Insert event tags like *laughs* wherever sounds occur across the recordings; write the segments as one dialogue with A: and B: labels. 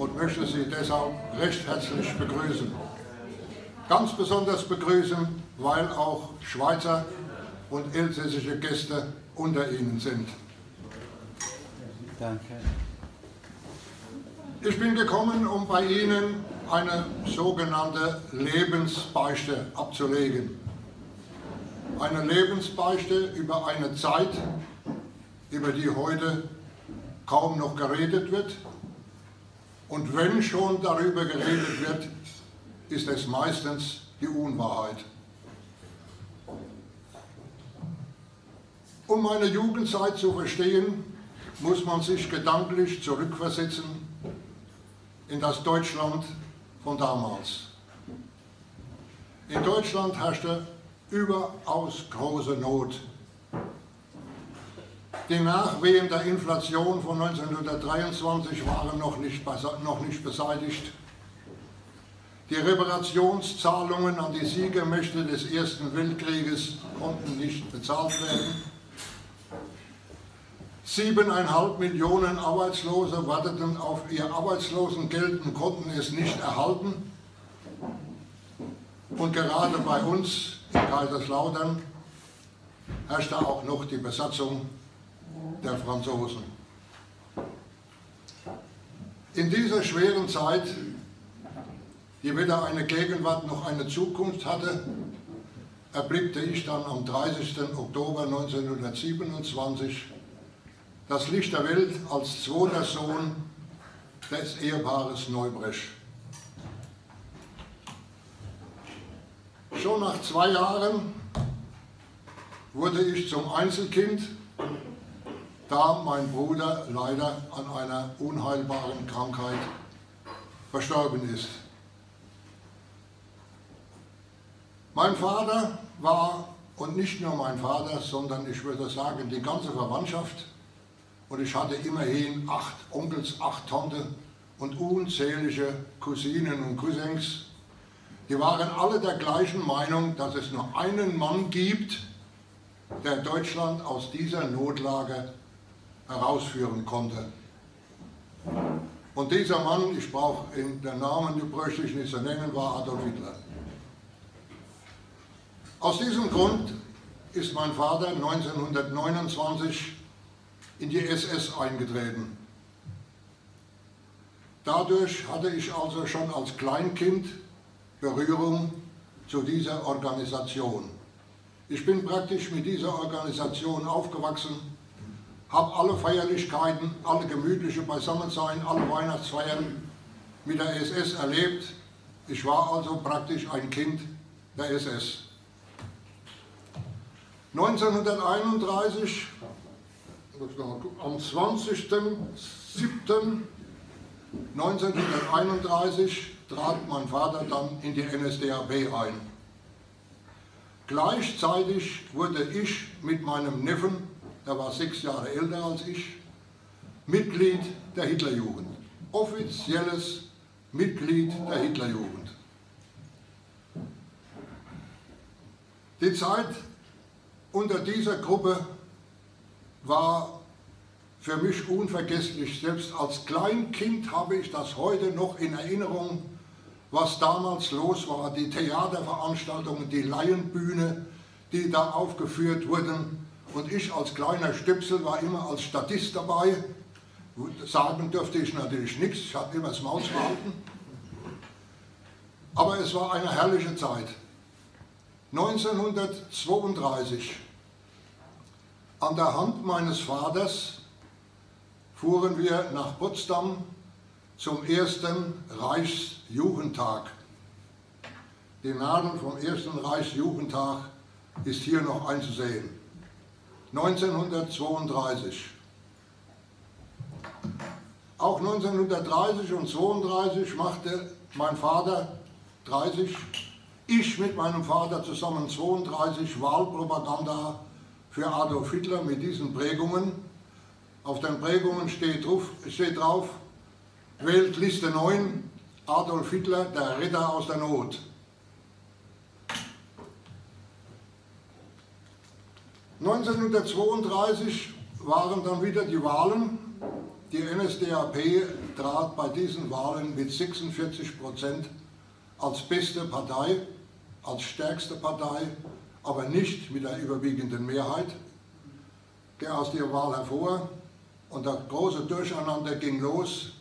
A: und möchte Sie deshalb recht herzlich begrüßen. Ganz besonders begrüßen, weil auch Schweizer und elsässische Gäste unter Ihnen sind.
B: Danke.
A: Ich bin gekommen, um bei Ihnen eine sogenannte Lebensbeichte abzulegen. Eine Lebensbeichte über eine Zeit, über die heute kaum noch geredet wird. Und wenn schon darüber geredet wird, ist es meistens die Unwahrheit. Um meine Jugendzeit zu verstehen, muss man sich gedanklich zurückversetzen in das Deutschland von damals. In Deutschland herrschte überaus große Not. Die Nachwehen der Inflation von 1923 waren noch nicht, noch nicht beseitigt. Die Reparationszahlungen an die Siegermächte des Ersten Weltkrieges konnten nicht bezahlt werden. Siebeneinhalb Millionen Arbeitslose warteten auf ihr Arbeitslosengeld und konnten es nicht erhalten. Und gerade bei uns in Kaiserslautern herrschte auch noch die Besatzung der Franzosen. In dieser schweren Zeit, die weder eine Gegenwart noch eine Zukunft hatte, erblickte ich dann am 30. Oktober 1927 das Licht der Welt als zweiter Sohn des Ehepaares Neubresch. Schon nach zwei Jahren wurde ich zum Einzelkind, da mein Bruder leider an einer unheilbaren Krankheit verstorben ist. Mein Vater war, und nicht nur mein Vater, sondern ich würde sagen, die ganze Verwandtschaft, und ich hatte immerhin acht Onkels, acht Tanten und unzählige Cousinen und Cousins. Die waren alle der gleichen Meinung, dass es nur einen Mann gibt, der Deutschland aus dieser Notlage herausführen konnte. Und dieser Mann, ich brauche den Namen, die bräuchte ich nicht zu nennen, war Adolf Hitler. Aus diesem Grund ist mein Vater 1929 in die SS eingetreten. Dadurch hatte ich also schon als Kleinkind Berührung zu dieser Organisation. Ich bin praktisch mit dieser Organisation aufgewachsen, habe alle Feierlichkeiten, alle gemütliche Beisammensein, alle Weihnachtsfeiern mit der SS erlebt. Ich war also praktisch ein Kind der SS. 1931 am 20.07.1931 trat mein Vater dann in die NSDAP ein. Gleichzeitig wurde ich mit meinem Neffen, der war sechs Jahre älter als ich, Mitglied der Hitlerjugend. Offizielles Mitglied der Hitlerjugend. Die Zeit unter dieser Gruppe war für mich unvergesslich. Selbst als Kleinkind habe ich das heute noch in Erinnerung, was damals los war. Die Theaterveranstaltungen, die Laienbühne, die da aufgeführt wurden. Und ich als kleiner Stöpsel war immer als Statist dabei. Sagen dürfte ich natürlich nichts, ich habe immer das Maus gehalten. Aber es war eine herrliche Zeit. 1932 an der Hand meines Vaters fuhren wir nach Potsdam zum ersten Reichsjugendtag. Die Nadel vom ersten Reichsjugendtag ist hier noch einzusehen. 1932. Auch 1930 und 32 machte mein Vater 30, ich mit meinem Vater zusammen 32 Wahlpropaganda für Adolf Hitler mit diesen Prägungen. Auf den Prägungen steht drauf, steht drauf wählt Liste 9, Adolf Hitler, der Retter aus der Not. (1932) waren dann wieder die Wahlen die NSDAP trat bei diesen Wahlen mit 46 Prozent als beste Partei, als stärkste Partei, aber nicht mit der überwiegenden Mehrheit, aus der Wahl hervor und das große Durcheinander ging los.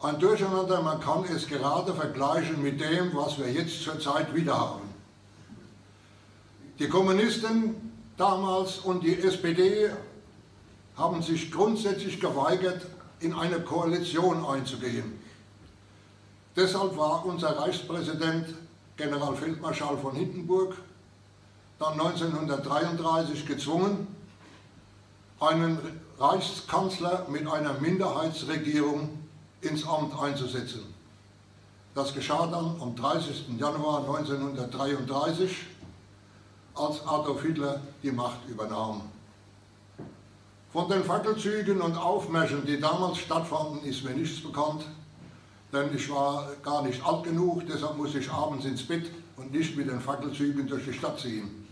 A: Ein Durcheinander, man kann es gerade vergleichen mit dem, was wir jetzt zurzeit wieder haben. Die Kommunisten damals und die SPD haben sich grundsätzlich geweigert, in eine Koalition einzugehen. Deshalb war unser Reichspräsident Generalfeldmarschall von Hindenburg dann 1933 gezwungen, einen Reichskanzler mit einer Minderheitsregierung ins Amt einzusetzen. Das geschah dann am 30. Januar 1933, als Adolf Hitler die Macht übernahm. Von den Fackelzügen und Aufmärschen, die damals stattfanden, ist mir nichts bekannt, denn ich war gar nicht alt genug, deshalb muss ich abends ins Bett und nicht mit den Fackelzügen durch die Stadt ziehen.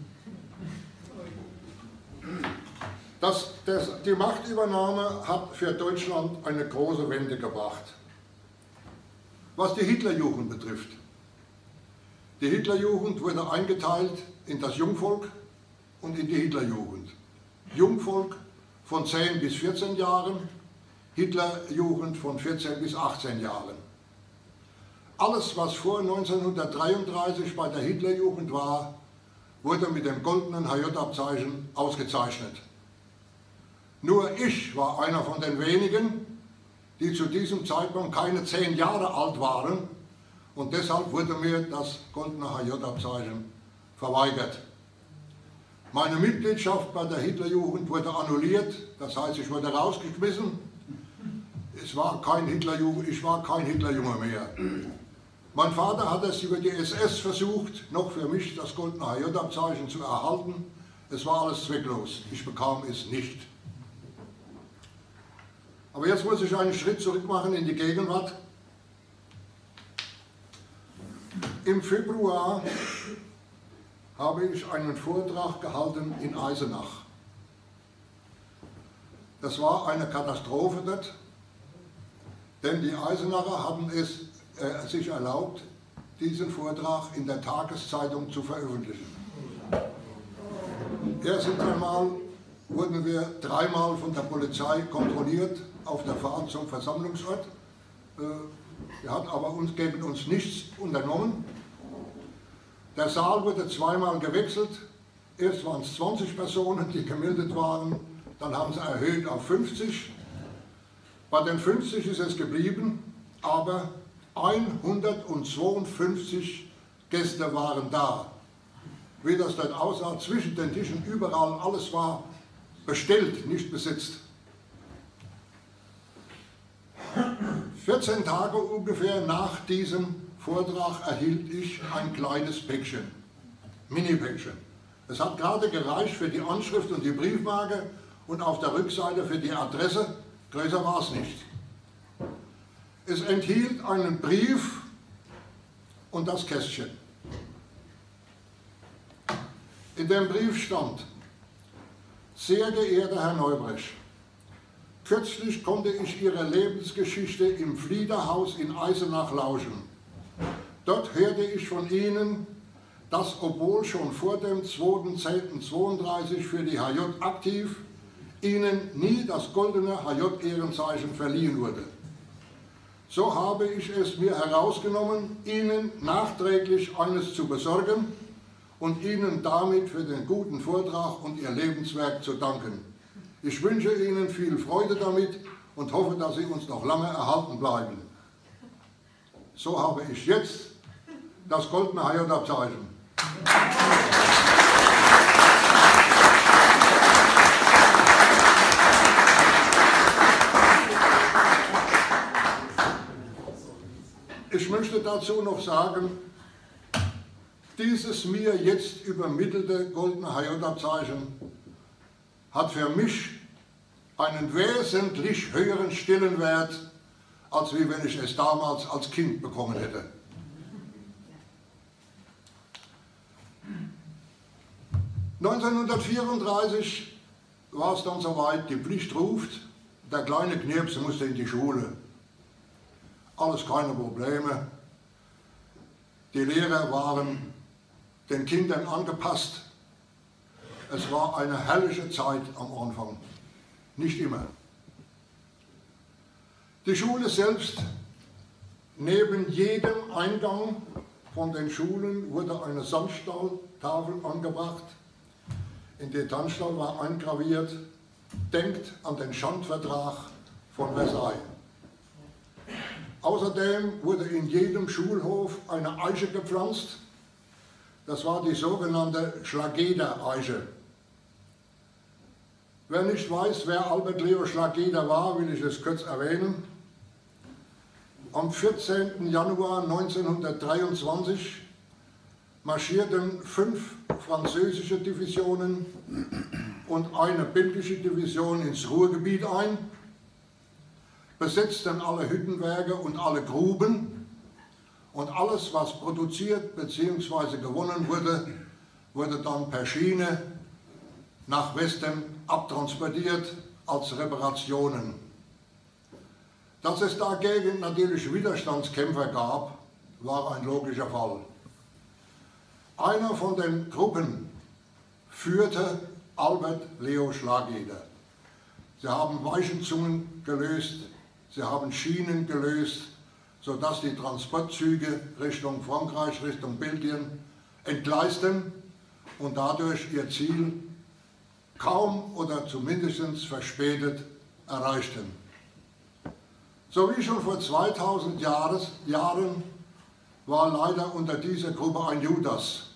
A: Das, das, die Machtübernahme hat für Deutschland eine große Wende gebracht. Was die Hitlerjugend betrifft. Die Hitlerjugend wurde eingeteilt in das Jungvolk und in die Hitlerjugend. Jungvolk von 10 bis 14 Jahren, Hitlerjugend von 14 bis 18 Jahren. Alles, was vor 1933 bei der Hitlerjugend war, wurde mit dem goldenen HJ-Abzeichen ausgezeichnet. Nur ich war einer von den wenigen, die zu diesem Zeitpunkt keine zehn Jahre alt waren und deshalb wurde mir das goldene HJ-Abzeichen verweigert. Meine Mitgliedschaft bei der Hitlerjugend wurde annulliert, das heißt, ich wurde rausgeschmissen. Es war kein ich war kein Hitlerjunge mehr. Mein Vater hat es über die SS versucht, noch für mich das goldene HJ-Abzeichen zu erhalten. Es war alles zwecklos. Ich bekam es nicht. Aber jetzt muss ich einen Schritt zurück machen in die Gegenwart. Im Februar habe ich einen Vortrag gehalten in Eisenach. Das war eine Katastrophe dort, denn die Eisenacher haben es äh, sich erlaubt, diesen Vortrag in der Tageszeitung zu veröffentlichen. Erst einmal wurden wir dreimal von der Polizei kontrolliert auf der Fahrt zum Versammlungsort. Äh, er hat aber uns, gegen uns nichts unternommen. Der Saal wurde zweimal gewechselt. Erst waren es 20 Personen, die gemeldet waren, dann haben sie erhöht auf 50. Bei den 50 ist es geblieben, aber 152 Gäste waren da. Wie das dort aussah, zwischen den Tischen, überall, alles war bestellt, nicht besetzt. 14 Tage ungefähr nach diesem Vortrag erhielt ich ein kleines Päckchen, Mini-Päckchen. Es hat gerade gereicht für die Anschrift und die Briefmarke und auf der Rückseite für die Adresse. Größer war es nicht. Es enthielt einen Brief und das Kästchen. In dem Brief stand, sehr geehrter Herr Neubrecht, kürzlich konnte ich Ihre Lebensgeschichte im Fliederhaus in Eisenach lauschen. Dort hörte ich von Ihnen, dass obwohl schon vor dem 2.10.32 für die HJ aktiv, Ihnen nie das goldene HJ-Ehrenzeichen verliehen wurde. So habe ich es mir herausgenommen, Ihnen nachträglich eines zu besorgen und Ihnen damit für den guten Vortrag und Ihr Lebenswerk zu danken. Ich wünsche Ihnen viel Freude damit und hoffe, dass Sie uns noch lange erhalten bleiben. So habe ich jetzt das goldene Heirat-Abzeichen. Ich möchte dazu noch sagen, dieses mir jetzt übermittelte goldene HJ-Abzeichen hat für mich einen wesentlich höheren Stellenwert, als wie wenn ich es damals als Kind bekommen hätte. ...1934 war es dann soweit, die Pflicht ruft, der kleine Knirps musste in die Schule. Alles keine Probleme. Die Lehrer waren den Kindern angepasst. Es war eine herrliche Zeit am Anfang. Nicht immer. Die Schule selbst, neben jedem Eingang von den Schulen wurde eine Sandstalltafel angebracht. In der Tannstall war eingraviert, denkt an den Schandvertrag von Versailles. Außerdem wurde in jedem Schulhof eine Eiche gepflanzt. Das war die sogenannte Schlageder-Eiche. Wer nicht weiß, wer Albert Leo Schlageder war, will ich es kurz erwähnen. Am 14. Januar 1923 marschierten fünf französische Divisionen und eine belgische Division ins Ruhrgebiet ein, besetzten alle Hüttenwerke und alle Gruben und alles, was produziert bzw. gewonnen wurde, wurde dann per Schiene nach Westen abtransportiert als Reparationen. Dass es dagegen natürlich Widerstandskämpfer gab, war ein logischer Fall. Einer von den Gruppen führte Albert Leo Schlageder. Sie haben Weichenzungen gelöst, sie haben Schienen gelöst, sodass die Transportzüge Richtung Frankreich, Richtung Belgien entgleisten und dadurch ihr Ziel kaum oder zumindest verspätet erreichten. So wie schon vor 2000 Jahres, Jahren war leider unter dieser Gruppe ein Judas.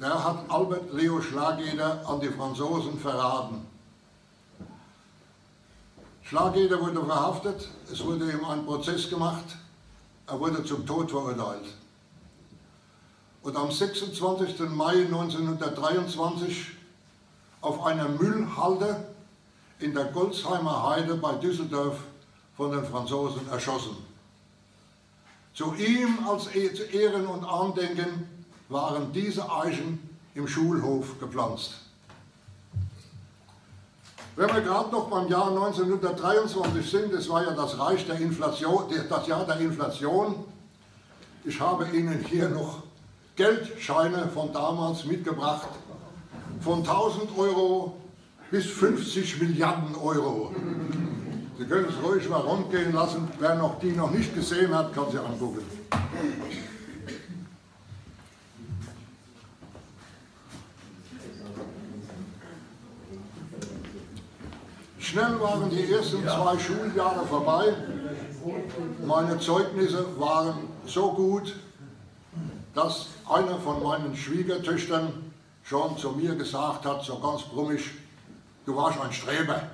A: Der hat Albert Leo Schlageder an die Franzosen verraten. Schlageder wurde verhaftet, es wurde ihm ein Prozess gemacht, er wurde zum Tod verurteilt. Und am 26. Mai 1923 auf einer Müllhalde in der Golzheimer Heide bei Düsseldorf von den Franzosen erschossen. Zu ihm als e-, Ehren und Andenken waren diese Eichen im Schulhof gepflanzt. Wenn wir gerade noch beim Jahr 1923 sind, das war ja das Reich der Inflation, das Jahr der Inflation. Ich habe Ihnen hier noch Geldscheine von damals mitgebracht, von 1000 Euro bis 50 Milliarden Euro. Sie können es ruhig mal rundgehen lassen. Wer noch die noch nicht gesehen hat, kann sie angucken. Schnell waren die ersten zwei Schuljahre vorbei. Meine Zeugnisse waren so gut, dass einer von meinen Schwiegertöchtern schon zu mir gesagt hat, so ganz brummig, du warst ein Streber. *laughs*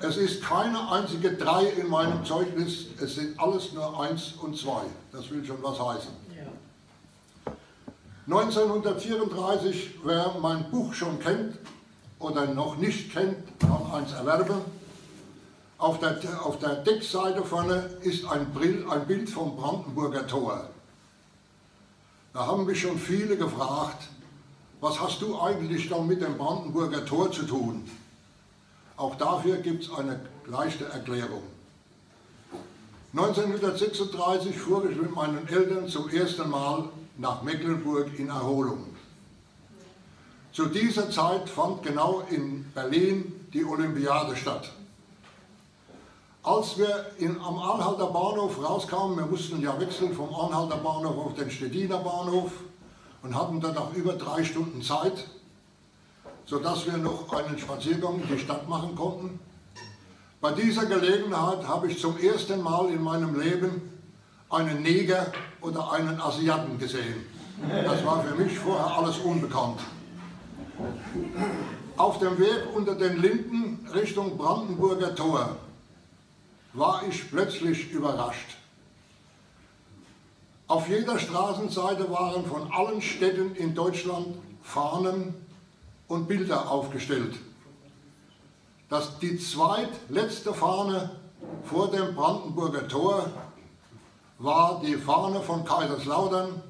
A: Es ist keine einzige 3 in meinem Zeugnis, es sind alles nur 1 und 2. Das will schon was heißen. Ja. 1934, wer mein Buch schon kennt oder noch nicht kennt, kann eins erwerben. Auf der, auf der Deckseite vorne ist ein, Brill, ein Bild vom Brandenburger Tor. Da haben mich schon viele gefragt, was hast du eigentlich dann mit dem Brandenburger Tor zu tun? Auch dafür gibt es eine leichte Erklärung. 1936 fuhr ich mit meinen Eltern zum ersten Mal nach Mecklenburg in Erholung. Zu dieser Zeit fand genau in Berlin die Olympiade statt. Als wir in, am Anhalter Bahnhof rauskamen, wir mussten ja wechseln vom Anhalter Bahnhof auf den Stettiner Bahnhof und hatten dann auch über drei Stunden Zeit, sodass wir noch einen Spaziergang in die Stadt machen konnten. Bei dieser Gelegenheit habe ich zum ersten Mal in meinem Leben einen Neger oder einen Asiaten gesehen. Das war für mich vorher alles unbekannt. Auf dem Weg unter den Linden Richtung Brandenburger Tor war ich plötzlich überrascht. Auf jeder Straßenseite waren von allen Städten in Deutschland Fahnen und Bilder aufgestellt. Das, die zweitletzte Fahne vor dem Brandenburger Tor war die Fahne von Kaiserslautern,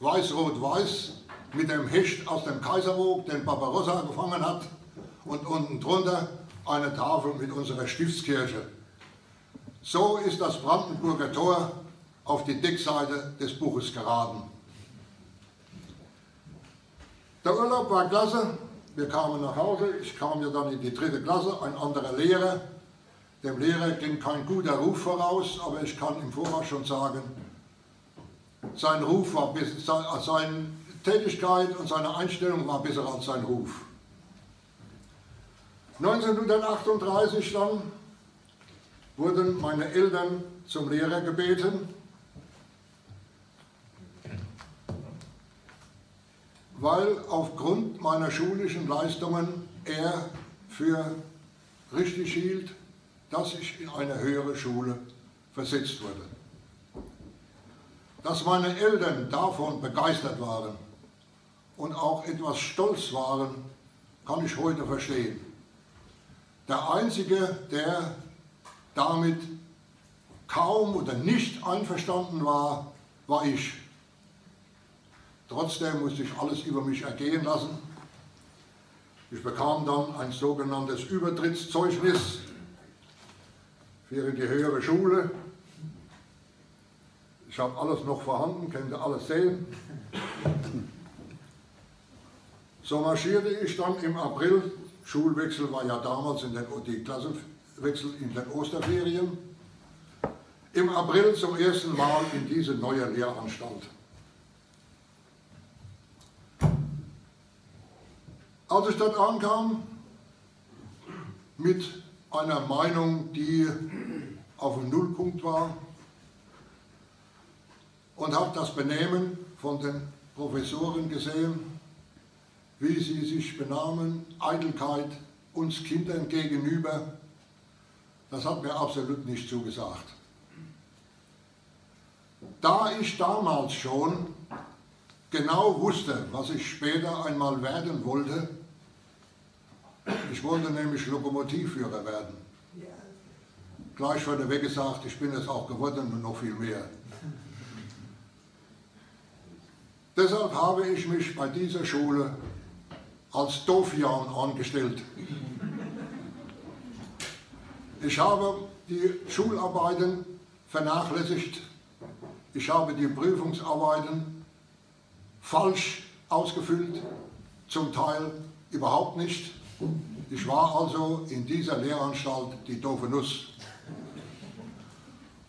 A: weiß-rot-weiß, mit dem Hecht aus dem Kaiserwog, den Barbarossa gefangen hat, und unten drunter eine Tafel mit unserer Stiftskirche. So ist das Brandenburger Tor auf die Deckseite des Buches geraten. Der Urlaub war klasse, wir kamen nach Hause, ich kam ja dann in die dritte Klasse, ein anderer Lehrer. Dem Lehrer ging kein guter Ruf voraus, aber ich kann im Voraus schon sagen, sein Ruf war, seine Tätigkeit und seine Einstellung war besser als sein Ruf. 1938 dann wurden meine Eltern zum Lehrer gebeten. weil aufgrund meiner schulischen Leistungen er für richtig hielt, dass ich in eine höhere Schule versetzt wurde. Dass meine Eltern davon begeistert waren und auch etwas stolz waren, kann ich heute verstehen. Der Einzige, der damit kaum oder nicht einverstanden war, war ich. Trotzdem musste ich alles über mich ergehen lassen. Ich bekam dann ein sogenanntes Übertrittszeugnis für die höhere Schule. Ich habe alles noch vorhanden, könnt ihr alles sehen. So marschierte ich dann im April, Schulwechsel war ja damals in den, die Klassenwechsel in den Osterferien, im April zum ersten Mal in diese neue Lehranstalt. Als ich dort ankam, mit einer Meinung, die auf dem Nullpunkt war, und habe das Benehmen von den Professoren gesehen, wie sie sich benahmen, Eitelkeit uns Kindern gegenüber, das hat mir absolut nicht zugesagt. Da ich damals schon genau wusste, was ich später einmal werden wollte, ich wollte nämlich Lokomotivführer werden. Gleich vorneweg gesagt, ich bin es auch geworden und noch viel mehr. Deshalb habe ich mich bei dieser Schule als Dofian angestellt. Ich habe die Schularbeiten vernachlässigt. Ich habe die Prüfungsarbeiten falsch ausgefüllt, zum Teil überhaupt nicht. Ich war also in dieser Lehranstalt die doofe Nuss.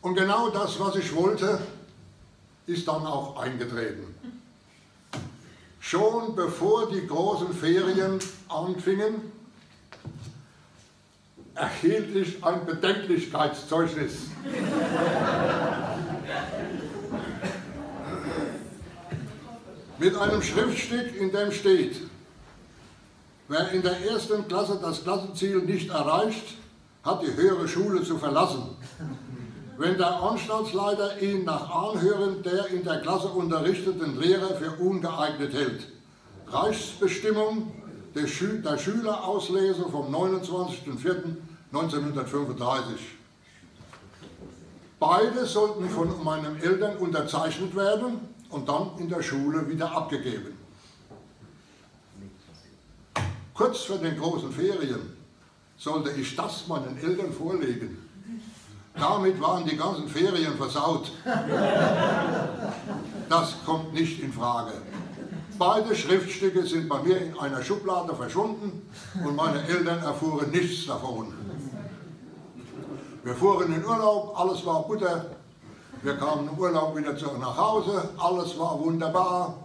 A: Und genau das, was ich wollte, ist dann auch eingetreten. Schon bevor die großen Ferien anfingen, erhielt ich ein Bedenklichkeitszeugnis. Mit einem Schriftstück, in dem steht, Wer in der ersten Klasse das Klassenziel nicht erreicht, hat die höhere Schule zu verlassen. Wenn der Anstaltsleiter ihn nach Anhören der in der Klasse unterrichteten Lehrer für ungeeignet hält. Reichsbestimmung der, Schü der Schülerauslese vom 29.04.1935. Beide sollten von meinen Eltern unterzeichnet werden und dann in der Schule wieder abgegeben. Kurz vor den großen Ferien sollte ich das meinen Eltern vorlegen. Damit waren die ganzen Ferien versaut. Das kommt nicht in Frage. Beide Schriftstücke sind bei mir in einer Schublade verschwunden und meine Eltern erfuhren nichts davon. Wir fuhren in Urlaub, alles war Butter. Wir kamen im Urlaub wieder zurück nach Hause, alles war wunderbar.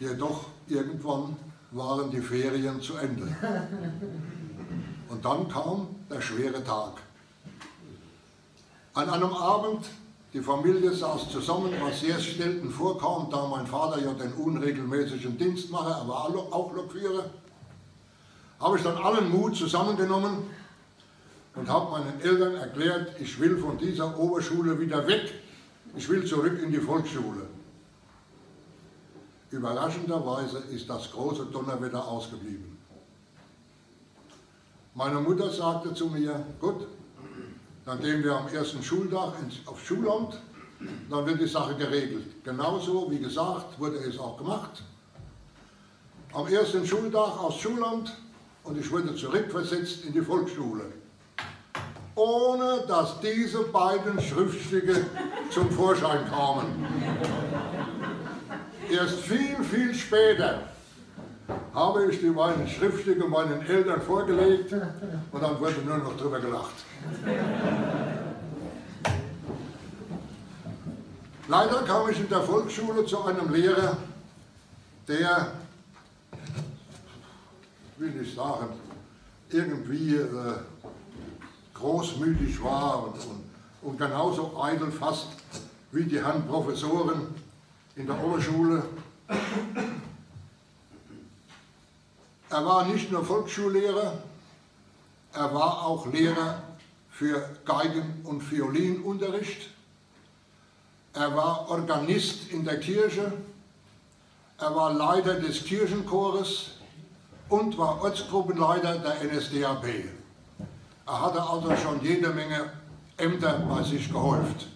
A: Jedoch irgendwann waren die Ferien zu Ende. Und dann kam der schwere Tag. An einem Abend, die Familie saß zusammen, was sehr selten vorkam, da mein Vater ja den unregelmäßigen Dienst mache, er war auch Lokführer, habe ich dann allen Mut zusammengenommen und habe meinen Eltern erklärt, ich will von dieser Oberschule wieder weg, ich will zurück in die Volksschule. Überraschenderweise ist das große Donnerwetter ausgeblieben. Meine Mutter sagte zu mir, gut, dann gehen wir am ersten Schultag aufs Schulamt, dann wird die Sache geregelt. Genauso, wie gesagt, wurde es auch gemacht. Am ersten Schultag aufs Schulamt und ich wurde zurückversetzt in die Volksschule, ohne dass diese beiden Schriftstücke zum Vorschein kamen. Erst viel, viel später habe ich die beiden Schriftstücke meinen Eltern vorgelegt und dann wurde nur noch drüber gelacht. Leider kam ich in der Volksschule zu einem Lehrer, der, will ich sagen, irgendwie äh, großmütig war und, und, und genauso eitel fast wie die Herren Professoren in der Oberschule. Er war nicht nur Volksschullehrer, er war auch Lehrer für Geigen- und Violinunterricht. Er war Organist in der Kirche. Er war Leiter des Kirchenchores und war Ortsgruppenleiter der NSDAP. Er hatte also schon jede Menge Ämter bei sich gehäuft.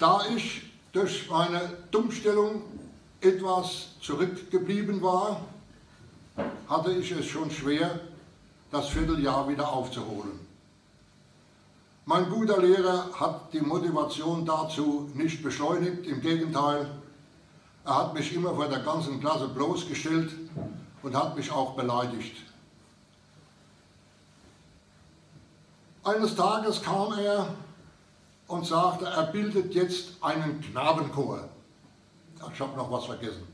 A: Da ich durch meine Dummstellung etwas zurückgeblieben war, hatte ich es schon schwer, das Vierteljahr wieder aufzuholen. Mein guter Lehrer hat die Motivation dazu nicht beschleunigt, im Gegenteil, er hat mich immer vor der ganzen Klasse bloßgestellt und hat mich auch beleidigt. Eines Tages kam er und sagte, er bildet jetzt einen Knabenchor. Ich habe noch was vergessen.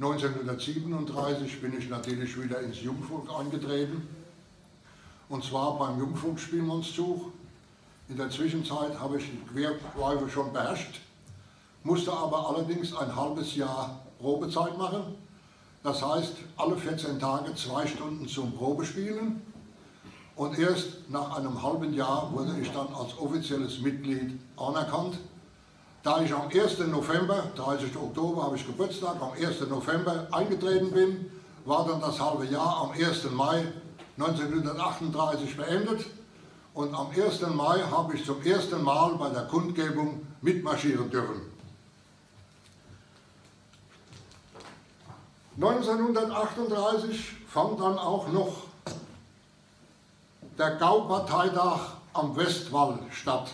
A: 1937 bin ich natürlich wieder ins Jungvolk eingetreten. Und zwar beim Jungvolksspielmannszug. In der Zwischenzeit habe ich die Querläufe schon beherrscht, musste aber allerdings ein halbes Jahr Probezeit machen. Das heißt, alle 14 Tage zwei Stunden zum Probespielen. Und erst nach einem halben Jahr wurde ich dann als offizielles Mitglied anerkannt. Da ich am 1. November, 30. Oktober habe ich Geburtstag, am 1. November eingetreten bin, war dann das halbe Jahr am 1. Mai 1938 beendet. Und am 1. Mai habe ich zum ersten Mal bei der Kundgebung mitmarschieren dürfen. 1938 fand dann auch noch der Gauparteitag am Westwall statt.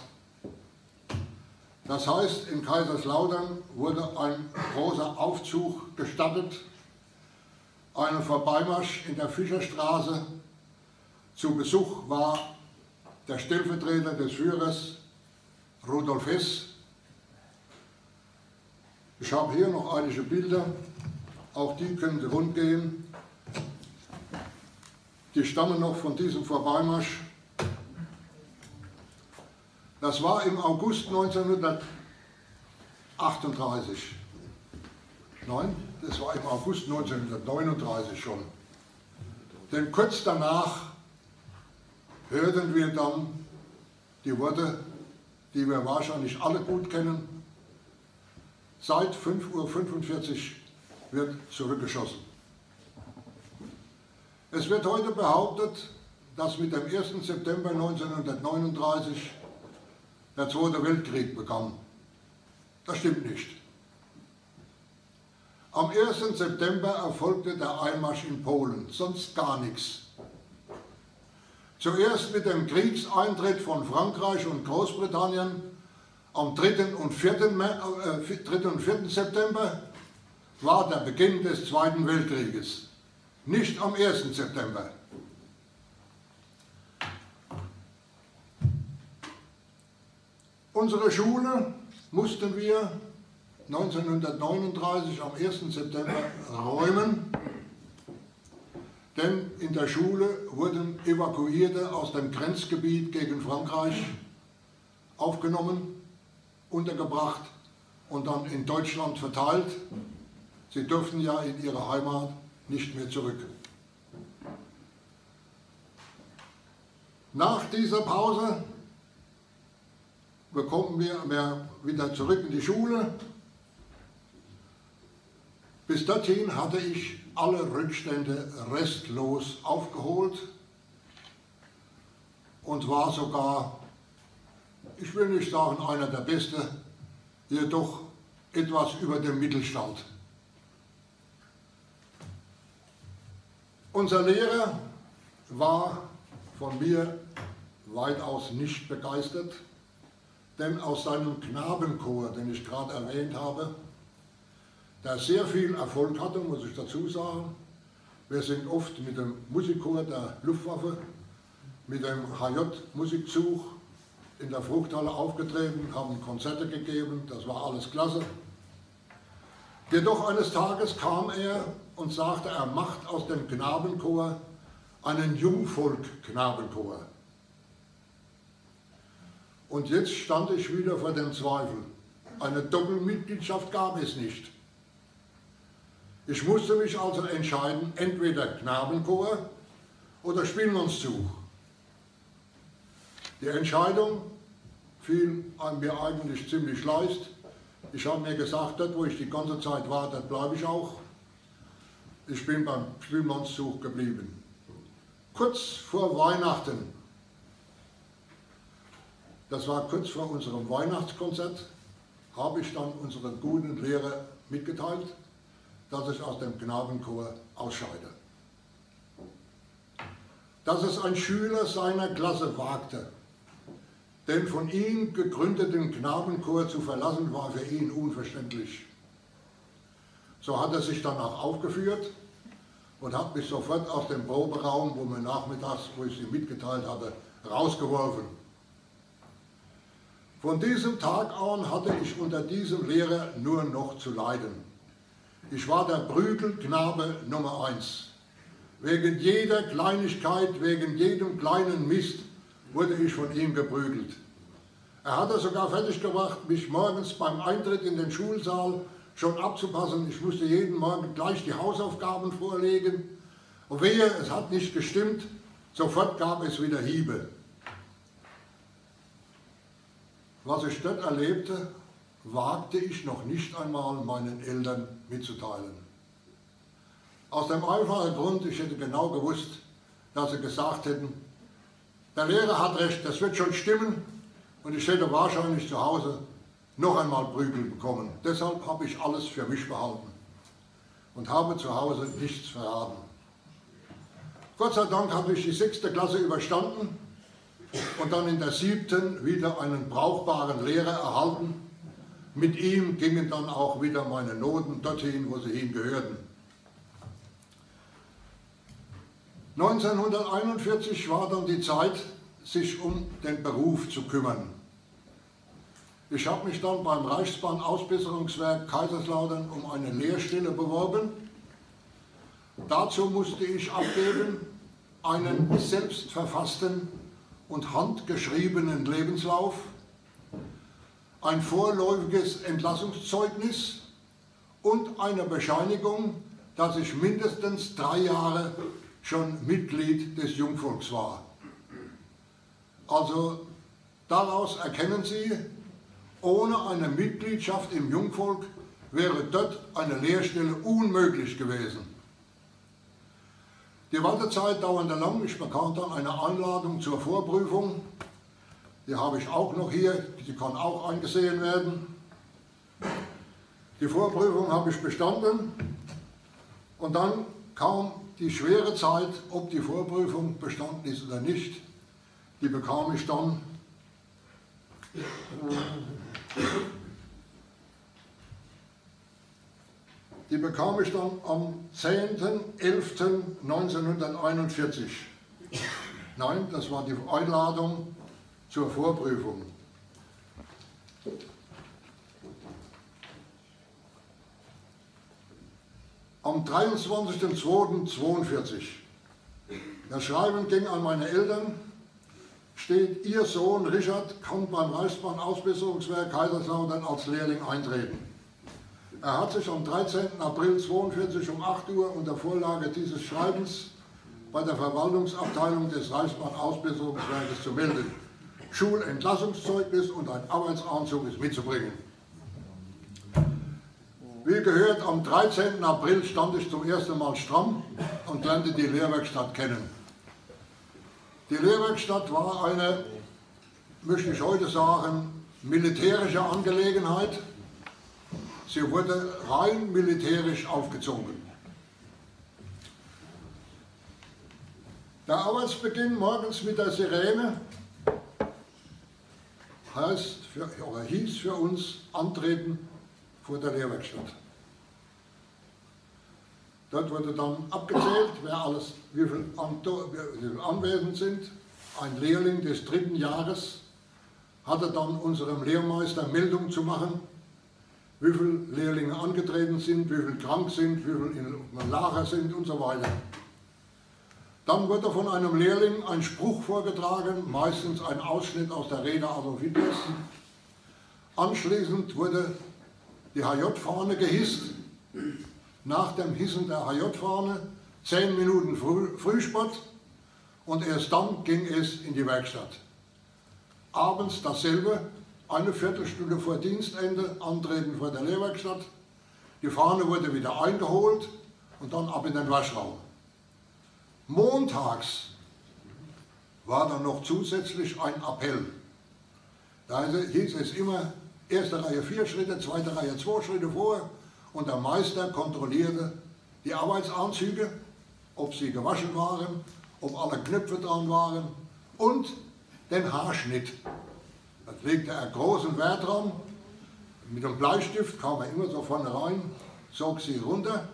A: Das heißt, in Kaiserslautern wurde ein großer Aufzug gestattet, einen Vorbeimarsch in der Fischerstraße. Zu Besuch war der Stellvertreter des Führers, Rudolf Hess. Ich habe hier noch einige Bilder, auch die können Sie rundgehen. Die stammen noch von diesem Vorbeimarsch das war im August 1938. Nein, das war im August 1939 schon. Denn kurz danach hörten wir dann die Worte, die wir wahrscheinlich alle gut kennen. Seit 5.45 Uhr wird zurückgeschossen. Es wird heute behauptet, dass mit dem 1. September 1939 der Zweite Weltkrieg begann. Das stimmt nicht. Am 1. September erfolgte der Einmarsch in Polen, sonst gar nichts. Zuerst mit dem Kriegseintritt von Frankreich und Großbritannien am 3. und 4. Äh, 3. Und 4. September war der Beginn des Zweiten Weltkrieges, nicht am 1. September. Unsere Schule mussten wir 1939 am 1. September räumen, denn in der Schule wurden Evakuierte aus dem Grenzgebiet gegen Frankreich aufgenommen, untergebracht und dann in Deutschland verteilt. Sie durften ja in ihre Heimat nicht mehr zurück. Nach dieser Pause bekommen wir wieder zurück in die Schule. Bis dorthin hatte ich alle Rückstände restlos aufgeholt und war sogar, ich will nicht sagen einer der Beste, jedoch etwas über dem Mittelstand. Unser Lehrer war von mir weitaus nicht begeistert, denn aus seinem Knabenchor, den ich gerade erwähnt habe, der sehr viel Erfolg hatte, muss ich dazu sagen. Wir sind oft mit dem Musikchor der Luftwaffe, mit dem HJ-Musikzug in der Fruchthalle aufgetreten, haben Konzerte gegeben, das war alles klasse. Jedoch eines Tages kam er und sagte, er macht aus dem Knabenchor einen Jungvolk-Knabenchor. Und jetzt stand ich wieder vor dem Zweifel. Eine Doppelmitgliedschaft gab es nicht. Ich musste mich also entscheiden, entweder Knabenchor oder Spielmannszug. Die Entscheidung fiel mir eigentlich ziemlich leicht. Ich habe mir gesagt, dort wo ich die ganze Zeit war, dort bleibe ich auch. Ich bin beim Spielmannszug geblieben. Kurz vor Weihnachten, das war kurz vor unserem Weihnachtskonzert, habe ich dann unseren guten Lehrer mitgeteilt, dass ich aus dem Knabenchor ausscheide. Dass es ein Schüler seiner Klasse wagte, den von ihm gegründeten Knabenchor zu verlassen, war für ihn unverständlich. So hat er sich danach aufgeführt und hat mich sofort aus dem Proberaum, wo mir nachmittags, wo ich sie mitgeteilt hatte, rausgeworfen. Von diesem Tag an hatte ich unter diesem Lehrer nur noch zu leiden. Ich war der Prügelknabe Nummer eins. Wegen jeder Kleinigkeit, wegen jedem kleinen Mist wurde ich von ihm geprügelt. Er hat es sogar fertig gemacht, mich morgens beim Eintritt in den Schulsaal schon abzupassen. Ich musste jeden Morgen gleich die Hausaufgaben vorlegen. Und wehe, es hat nicht gestimmt, sofort gab es wieder Hiebe. Was ich dort erlebte, wagte ich noch nicht einmal meinen Eltern mitzuteilen. Aus dem einfachen Grund, ich hätte genau gewusst, dass sie gesagt hätten, der Lehrer hat recht, das wird schon stimmen und ich hätte wahrscheinlich zu Hause noch einmal Prügel bekommen. Deshalb habe ich alles für mich behalten und habe zu Hause nichts verraten. Gott sei Dank habe ich die sechste Klasse überstanden und dann in der siebten wieder einen brauchbaren Lehrer erhalten. Mit ihm gingen dann auch wieder meine Noten dorthin, wo sie hingehörten. 1941 war dann die Zeit, sich um den Beruf zu kümmern. Ich habe mich dann beim Reichsbahn-Ausbesserungswerk Kaiserslautern um eine Lehrstelle beworben. Dazu musste ich abgeben einen selbstverfassten und handgeschriebenen Lebenslauf, ein vorläufiges Entlassungszeugnis und eine Bescheinigung, dass ich mindestens drei Jahre schon Mitglied des Jungvolks war. Also daraus erkennen Sie, ohne eine Mitgliedschaft im Jungvolk wäre dort eine Lehrstelle unmöglich gewesen. Die Wartezeit dauerte lang. Ich bekam dann eine Einladung zur Vorprüfung. Die habe ich auch noch hier. Die kann auch eingesehen werden. Die Vorprüfung habe ich bestanden. Und dann kam die schwere Zeit, ob die Vorprüfung bestanden ist oder nicht. Die bekam ich dann die bekam ich dann am 10.11.1941. Nein, das war die Einladung zur Vorprüfung. Am 23.02.42. Das Schreiben ging an meine Eltern steht, Ihr Sohn Richard kann beim Reichsbahn-Ausbesserungswerk Kaiserslautern als Lehrling eintreten. Er hat sich am 13. April 42 um 8 Uhr unter Vorlage dieses Schreibens bei der Verwaltungsabteilung des Reichsbahn-Ausbesserungswerkes zu melden. Schulentlassungszeugnis und ein Arbeitsanzug ist mitzubringen. Wie gehört, am 13. April stand ich zum ersten Mal stramm und lernte die Lehrwerkstatt kennen. Die Lehrwerkstatt war eine, möchte ich heute sagen, militärische Angelegenheit. Sie wurde rein militärisch aufgezogen. Der Arbeitsbeginn morgens mit der Sirene heißt für, oder hieß für uns Antreten vor der Lehrwerkstatt. Dort wurde dann abgezählt, wer alles, wie viele anwesend sind. Ein Lehrling des dritten Jahres hatte dann unserem Lehrmeister Meldung zu machen, wie viele Lehrlinge angetreten sind, wie viele krank sind, wie viele in Lager sind und so weiter. Dann wurde von einem Lehrling ein Spruch vorgetragen, meistens ein Ausschnitt aus der Rede Adolf Hitlers. Anschließend wurde die HJ-Fahne gehisst. Nach dem Hissen der HJ-Fahne zehn Minuten Früh Frühsport und erst dann ging es in die Werkstatt. Abends dasselbe, eine Viertelstunde vor Dienstende, antreten vor der Lehrwerkstatt. Die Fahne wurde wieder eingeholt und dann ab in den Waschraum. Montags war dann noch zusätzlich ein Appell. Da hieß es immer, erste Reihe vier Schritte, zweite Reihe zwei Schritte vor und der Meister kontrollierte die Arbeitsanzüge, ob sie gewaschen waren, ob alle Knöpfe dran waren und den Haarschnitt. Da legte er großen Wert dran. Mit dem Bleistift kam er immer so vorne rein, zog sie runter.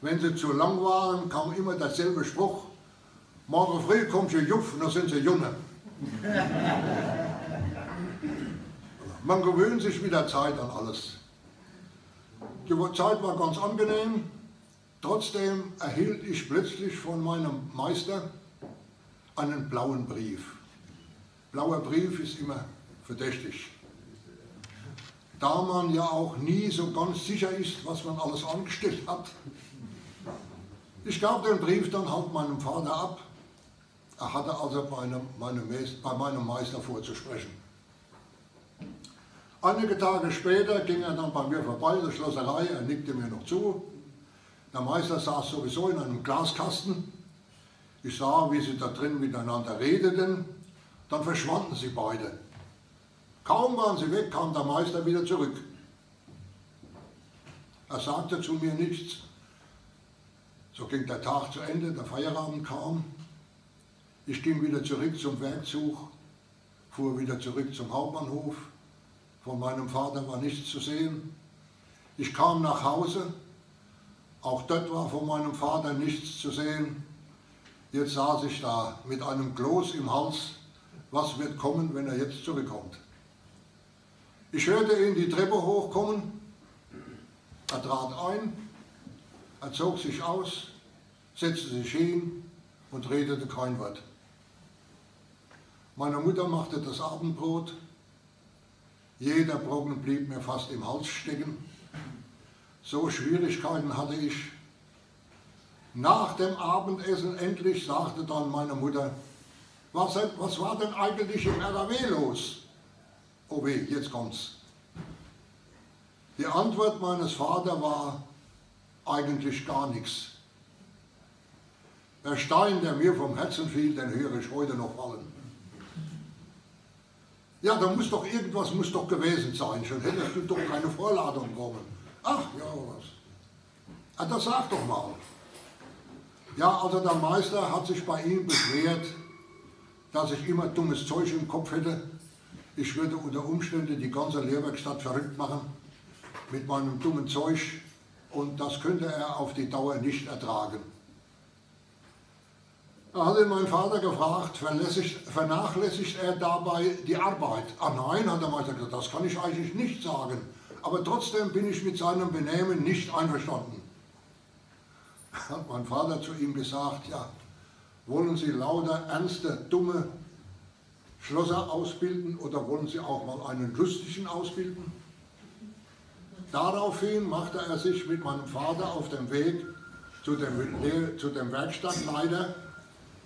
A: Wenn sie zu lang waren, kam immer derselbe Spruch. Morgen früh kommt ihr Jupf und dann sind sie Junge. Man gewöhnt sich mit der Zeit an alles. Die Zeit war ganz angenehm. Trotzdem erhielt ich plötzlich von meinem Meister einen blauen Brief. Blauer Brief ist immer verdächtig. Da man ja auch nie so ganz sicher ist, was man alles angestellt hat. Ich gab den Brief dann halt meinem Vater ab er hatte also bei, einem, meinem, bei meinem Meister vorzusprechen. Einige Tage später ging er dann bei mir vorbei, in der Schlosserei, er nickte mir noch zu. Der Meister saß sowieso in einem Glaskasten. Ich sah, wie sie da drin miteinander redeten. Dann verschwanden sie beide. Kaum waren sie weg, kam der Meister wieder zurück. Er sagte zu mir nichts. So ging der Tag zu Ende, der Feierabend kam. Ich ging wieder zurück zum Werkzug, fuhr wieder zurück zum Hauptbahnhof. Von meinem Vater war nichts zu sehen. Ich kam nach Hause, auch dort war von meinem Vater nichts zu sehen. Jetzt saß ich da mit einem Kloß im Hals. Was wird kommen, wenn er jetzt zurückkommt? Ich hörte ihn die Treppe hochkommen. Er trat ein, er zog sich aus, setzte sich hin und redete kein Wort. Meine Mutter machte das Abendbrot. Jeder Brocken blieb mir fast im Hals stecken. So Schwierigkeiten hatte ich. Nach dem Abendessen endlich sagte dann meine Mutter, was, was war denn eigentlich im RAW los? Oh weh, jetzt kommt's. Die Antwort meines Vaters war eigentlich gar nichts. Der Stein, der mir vom Herzen fiel, den höre ich heute noch fallen. Ja, da muss doch irgendwas muss doch gewesen sein, schon hättest du doch keine Vorladung bekommen. Ach, ja, was. Ah, das sag doch mal. Ja, also der Meister hat sich bei ihm beschwert, dass ich immer dummes Zeug im Kopf hätte. Ich würde unter Umständen die ganze Lehrwerkstatt verrückt machen mit meinem dummen Zeug und das könnte er auf die Dauer nicht ertragen. Da hat ihn mein Vater gefragt, vernachlässigt er dabei die Arbeit? Ah nein, hat der Meister gesagt, das kann ich eigentlich nicht sagen. Aber trotzdem bin ich mit seinem Benehmen nicht einverstanden. Hat mein Vater zu ihm gesagt, ja, wollen Sie lauter ernste, dumme Schlosser ausbilden oder wollen Sie auch mal einen lustigen ausbilden? Daraufhin machte er sich mit meinem Vater auf den Weg zu dem, zu dem Werkstattleiter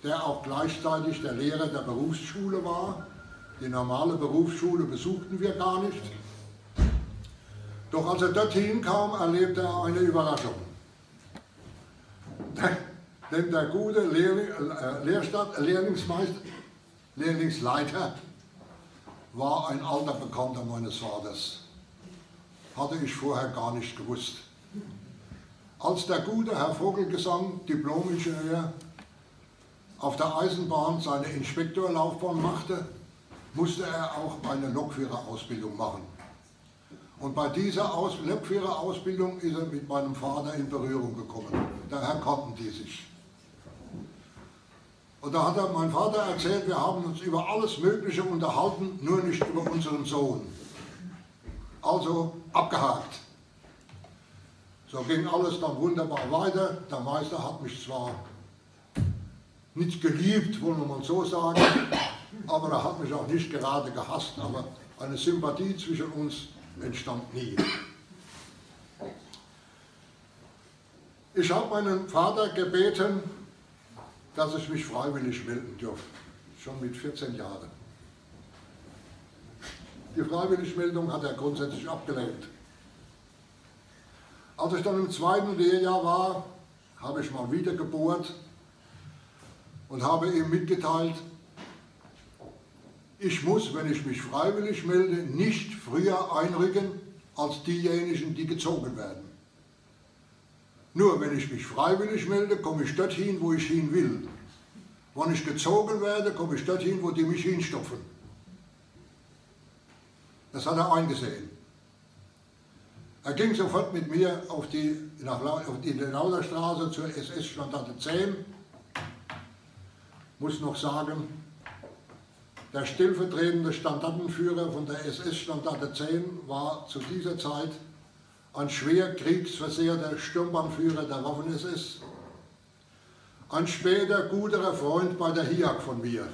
A: der auch gleichzeitig der Lehrer der Berufsschule war. Die normale Berufsschule besuchten wir gar nicht. Doch als er dorthin kam, erlebte er eine Überraschung. Denn der gute Lehrling, äh, Lehrstadt, Lehrlingsleiter war ein alter Bekannter meines Vaters. Hatte ich vorher gar nicht gewusst. Als der gute Herr Vogelgesang, Diplom-Ingenieur, auf der Eisenbahn seine Inspektorlaufbahn machte, musste er auch eine Lokführerausbildung machen. Und bei dieser Aus Lokführerausbildung ist er mit meinem Vater in Berührung gekommen. Daher kannten die sich. Und da hat er, mein Vater erzählt, wir haben uns über alles Mögliche unterhalten, nur nicht über unseren Sohn. Also abgehakt. So ging alles dann wunderbar weiter. Der Meister hat mich zwar nicht geliebt, wollen wir mal so sagen, aber er hat mich auch nicht gerade gehasst, aber eine Sympathie zwischen uns entstand nie. Ich habe meinen Vater gebeten, dass ich mich freiwillig melden dürfte, schon mit 14 Jahren. Die Freiwilligmeldung hat er grundsätzlich abgelehnt. Als ich dann im zweiten Lehrjahr war, habe ich mal wieder gebohrt und habe ihm mitgeteilt, ich muss, wenn ich mich freiwillig melde, nicht früher einrücken als diejenigen, die gezogen werden. Nur wenn ich mich freiwillig melde, komme ich dorthin, wo ich hin will. Wenn ich gezogen werde, komme ich dorthin, wo die mich hinstopfen. Das hat er eingesehen. Er ging sofort mit mir auf die, nach, in die Lauderstraße zur SS-Standarte 10. Muss noch sagen, der stellvertretende Standartenführer von der SS-Standarte 10 war zu dieser Zeit ein schwer kriegsversehrter Sturmbahnführer der Waffen-SS, ein später guter Freund bei der HIAG von mir.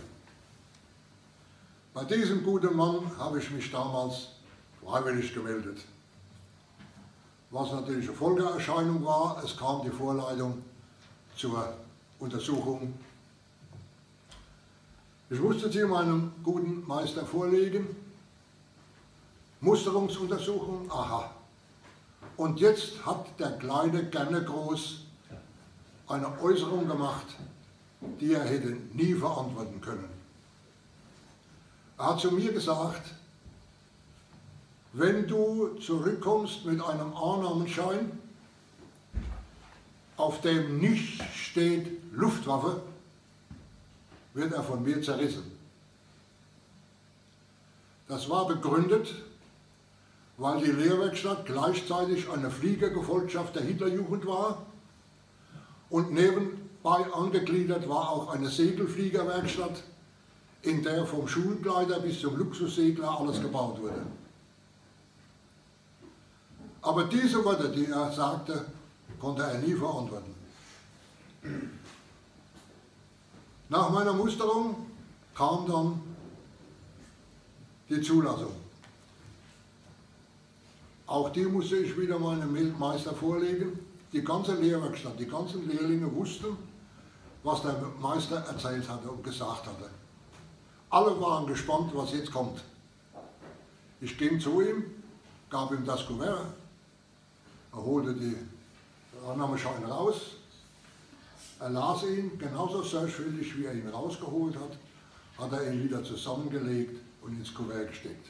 A: Bei diesem guten Mann habe ich mich damals freiwillig gemeldet. Was natürlich eine Folgeerscheinung war, es kam die Vorleitung zur Untersuchung. Ich musste sie meinem guten Meister vorlegen. Musterungsuntersuchung, aha, und jetzt hat der Kleine gerne groß eine Äußerung gemacht, die er hätte nie verantworten können. Er hat zu mir gesagt, wenn du zurückkommst mit einem Annahmenschein, auf dem nicht steht Luftwaffe, wird er von mir zerrissen. Das war begründet weil die Lehrwerkstatt gleichzeitig eine Fliegergefolgschaft der Hitlerjugend war und nebenbei angegliedert war auch eine Segelfliegerwerkstatt, in der vom Schulkleider bis zum Luxussegler alles gebaut wurde. Aber diese Worte, die er sagte, konnte er nie verantworten. Nach meiner Musterung kam dann die Zulassung. Auch die musste ich wieder meinem Meister vorlegen. Die ganze Lehrwerkstatt, die ganzen Lehrlinge wussten, was der Meister erzählt hatte und gesagt hatte. Alle waren gespannt, was jetzt kommt. Ich ging zu ihm, gab ihm das Kuvert, er holte die Annahmescheine raus, er las ihn genauso sorgfältig, wie er ihn rausgeholt hat, hat er ihn wieder zusammengelegt und ins Kuvert gesteckt.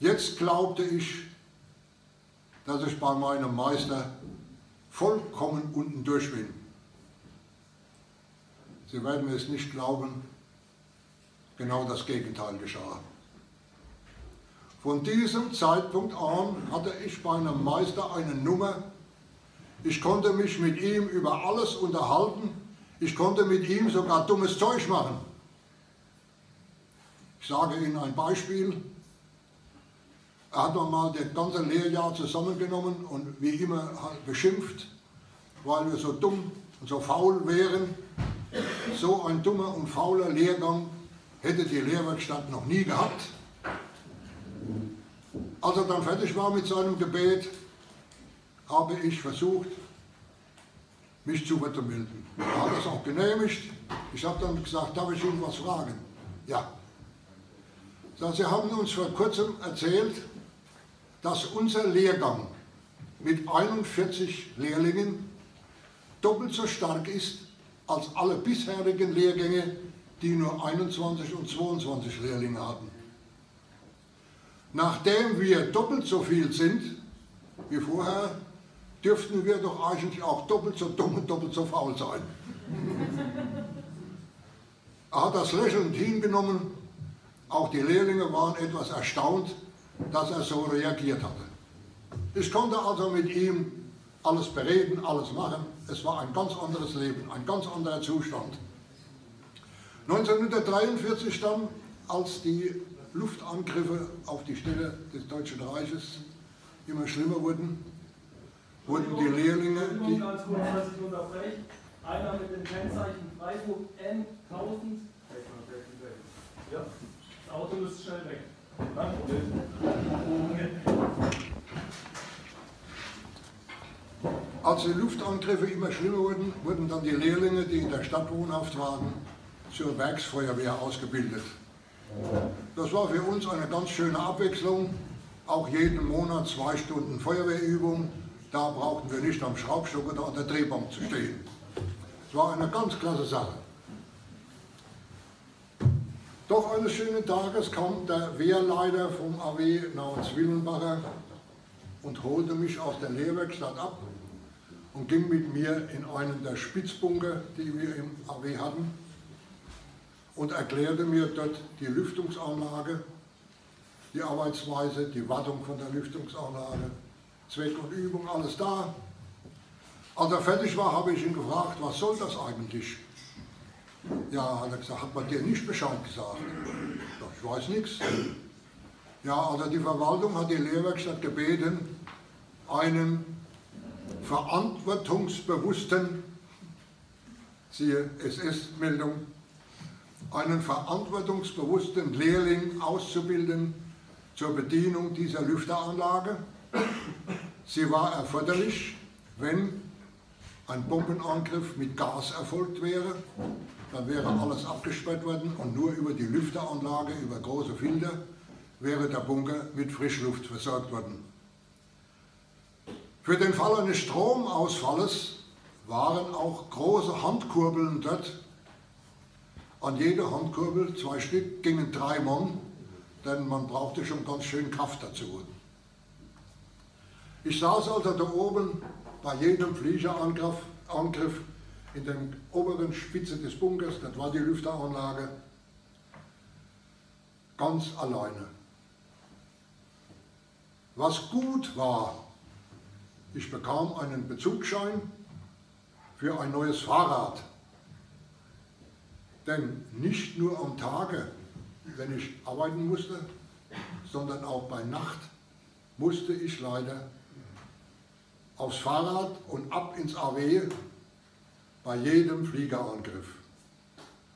A: Jetzt glaubte ich, dass ich bei meinem Meister vollkommen unten durch bin. Sie werden mir es nicht glauben, genau das Gegenteil geschah. Von diesem Zeitpunkt an hatte ich bei einem Meister eine Nummer. Ich konnte mich mit ihm über alles unterhalten. Ich konnte mit ihm sogar dummes Zeug machen. Ich sage Ihnen ein Beispiel. Er hat mal das ganze Lehrjahr zusammengenommen und wie immer halt beschimpft, weil wir so dumm und so faul wären. So ein dummer und fauler Lehrgang hätte die Lehrwerkstatt noch nie gehabt. Als er dann fertig war mit seinem Gebet, habe ich versucht, mich zu melden. Er hat es auch genehmigt. Ich habe dann gesagt, darf ich Ihnen was fragen? Ja. Sie haben uns vor kurzem erzählt, dass unser Lehrgang mit 41 Lehrlingen doppelt so stark ist als alle bisherigen Lehrgänge, die nur 21 und 22 Lehrlinge hatten. Nachdem wir doppelt so viel sind wie vorher, dürften wir doch eigentlich auch doppelt so dumm und doppelt so faul sein. er hat das lächelnd hingenommen. Auch die Lehrlinge waren etwas erstaunt, dass er so reagiert hatte. Ich konnte also mit ihm alles bereden, alles machen. Es war ein ganz anderes Leben, ein ganz anderer Zustand. 1943 dann, als die Luftangriffe auf die Städte des Deutschen Reiches immer schlimmer wurden, wurden die Lehrlinge... Die ganz kurz, dass ich unterbreche. Einer mit dem Kennzeichen Freiburg N1000. Ja. Das Auto muss schnell weg. Als die Luftangriffe immer schlimmer wurden, wurden dann die Lehrlinge, die in der Stadt wohnhaft waren, zur Werksfeuerwehr ausgebildet. Das war für uns eine ganz schöne Abwechslung. Auch jeden Monat zwei Stunden Feuerwehrübung. Da brauchten wir nicht am Schraubstock oder an der Drehbank zu stehen. Es war eine ganz klasse Sache. Doch eines schönen Tages kam der Wehrleiter vom AW namens Willenbacher und holte mich aus der Lehrwerkstatt ab und ging mit mir in einen der Spitzbunker, die wir im AW hatten, und erklärte mir dort die Lüftungsanlage, die Arbeitsweise, die Wartung von der Lüftungsanlage, Zweck und Übung, alles da. Als er fertig war, habe ich ihn gefragt, was soll das eigentlich? Ja, hat er gesagt, hat man dir nicht Bescheid gesagt? Ich weiß nichts. Ja, also die Verwaltung hat die Lehrwerkstatt gebeten, einen verantwortungsbewussten, siehe SS-Meldung, einen verantwortungsbewussten Lehrling auszubilden zur Bedienung dieser Lüfteranlage. Sie war erforderlich, wenn ein Bombenangriff mit Gas erfolgt wäre, dann wäre alles abgesperrt worden und nur über die Lüfteranlage, über große Filter, wäre der Bunker mit Frischluft versorgt worden. Für den Fall eines Stromausfalles waren auch große Handkurbeln dort. An jeder Handkurbel, zwei Stück, gingen drei Mann, denn man brauchte schon ganz schön Kraft dazu. Ich saß also da oben bei jedem Fliegerangriff Angriff in der oberen Spitze des Bunkers, das war die Lüfteranlage, ganz alleine. Was gut war, ich bekam einen Bezugsschein für ein neues Fahrrad. Denn nicht nur am Tage, wenn ich arbeiten musste, sondern auch bei Nacht musste ich leider aufs Fahrrad und ab ins AW bei jedem Fliegerangriff.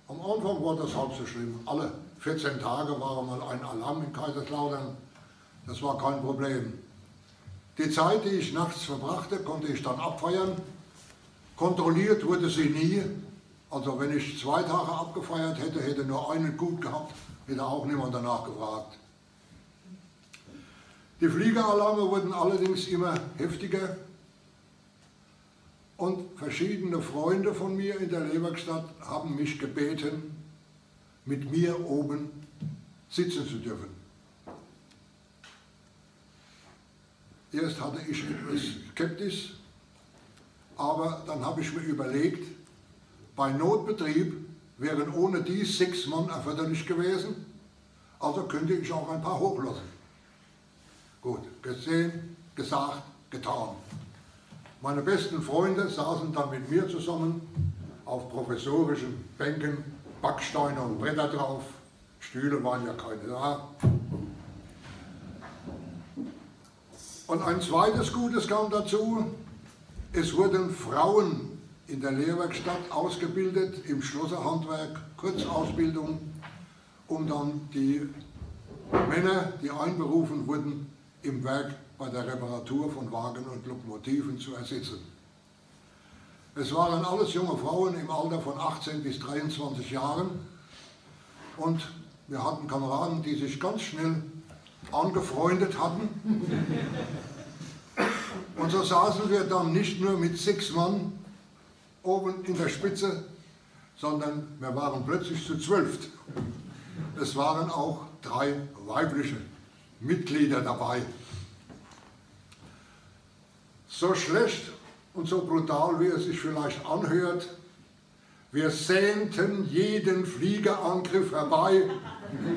A: Am Anfang war das halb so schlimm. Alle 14 Tage war mal ein Alarm in Kaiserslautern. Das war kein Problem. Die Zeit, die ich nachts verbrachte, konnte ich dann abfeiern. Kontrolliert wurde sie nie. Also wenn ich zwei Tage abgefeiert hätte, hätte nur einen gut gehabt, hätte auch niemand danach gefragt. Die Fliegeralarme wurden allerdings immer heftiger und verschiedene Freunde von mir in der Leberstadt haben mich gebeten, mit mir oben sitzen zu dürfen. Erst hatte ich etwas skeptisch, aber dann habe ich mir überlegt, bei Notbetrieb wären ohne dies sechs Mann erforderlich gewesen, also könnte ich auch ein paar hochlassen. Gut, gesehen, gesagt, getan. Meine besten Freunde saßen dann mit mir zusammen auf professorischen Bänken, Backsteine und Bretter drauf. Stühle waren ja keine da. Und ein zweites Gutes kam dazu. Es wurden Frauen in der Lehrwerkstatt ausgebildet im Schlosserhandwerk, Kurzausbildung, um dann die Männer, die einberufen wurden, im Werk bei der Reparatur von Wagen und Lokomotiven zu ersetzen. Es waren alles junge Frauen im Alter von 18 bis 23 Jahren und wir hatten Kameraden, die sich ganz schnell angefreundet hatten. Und so saßen wir dann nicht nur mit sechs Mann oben in der Spitze, sondern wir waren plötzlich zu zwölf. Es waren auch drei weibliche Mitglieder dabei. So schlecht und so brutal, wie es sich vielleicht anhört, wir sehnten jeden Fliegerangriff herbei,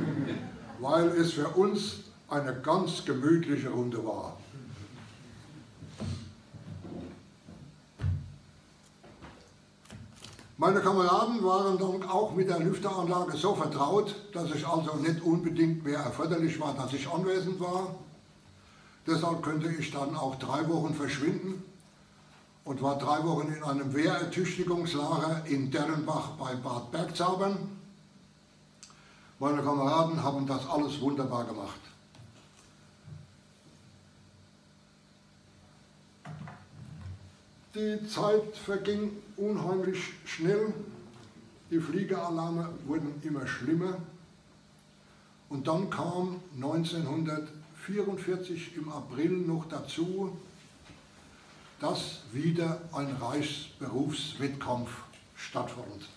A: *laughs* weil es für uns eine ganz gemütliche Runde war. Meine Kameraden waren dann auch mit der Lüfteranlage so vertraut, dass es also nicht unbedingt mehr erforderlich war, dass ich anwesend war. Deshalb könnte ich dann auch drei Wochen verschwinden und war drei Wochen in einem Wehrertüchtigungslager in Derrenbach bei Bad Bergzabern. Meine Kameraden haben das alles wunderbar gemacht. Die Zeit verging unheimlich schnell. Die Fliegeralarme wurden immer schlimmer. Und dann kam 1944 im April noch dazu, dass wieder ein Reichsberufswettkampf stattfand.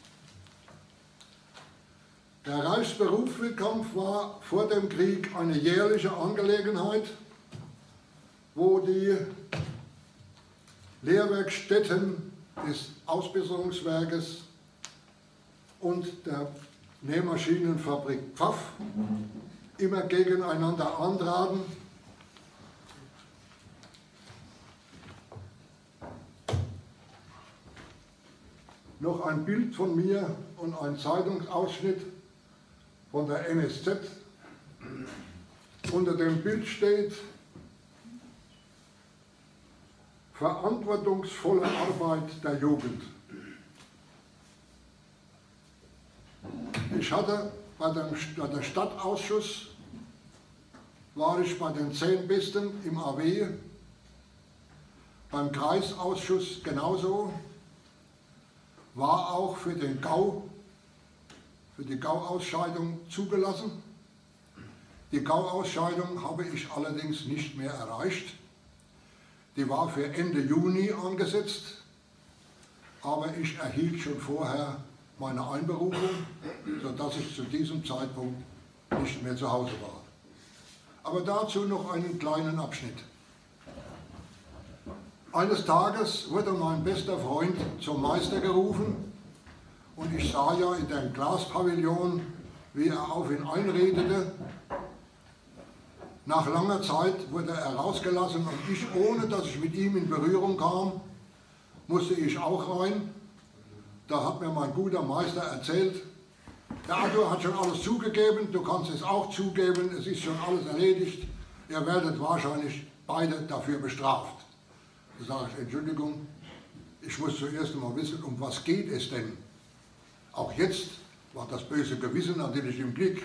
A: Der Reichsberufswettkampf war vor dem Krieg eine jährliche Angelegenheit, wo die Lehrwerkstätten des Ausbesserungswerkes und der Nähmaschinenfabrik Pfaff immer gegeneinander antraten. Noch ein Bild von mir und ein Zeitungsausschnitt von der NSZ. Unter dem Bild steht, verantwortungsvolle Arbeit der Jugend. Ich hatte bei dem, bei der Stadtausschuss, war ich bei den zehn Besten im AW, beim Kreisausschuss genauso, war auch für den Gau, für die Gauausscheidung zugelassen. Die Gauausscheidung habe ich allerdings nicht mehr erreicht. Die war für Ende Juni angesetzt, aber ich erhielt schon vorher meine Einberufung, sodass ich zu diesem Zeitpunkt nicht mehr zu Hause war. Aber dazu noch einen kleinen Abschnitt. Eines Tages wurde mein bester Freund zum Meister gerufen und ich sah ja in dem Glaspavillon, wie er auf ihn einredete nach langer Zeit wurde er rausgelassen und ich, ohne dass ich mit ihm in Berührung kam, musste ich auch rein. Da hat mir mein guter Meister erzählt, der Arthur hat schon alles zugegeben, du kannst es auch zugeben, es ist schon alles erledigt, ihr werdet wahrscheinlich beide dafür bestraft. Da sage ich, Entschuldigung, ich muss zuerst einmal wissen, um was geht es denn? Auch jetzt war das böse Gewissen natürlich im Blick.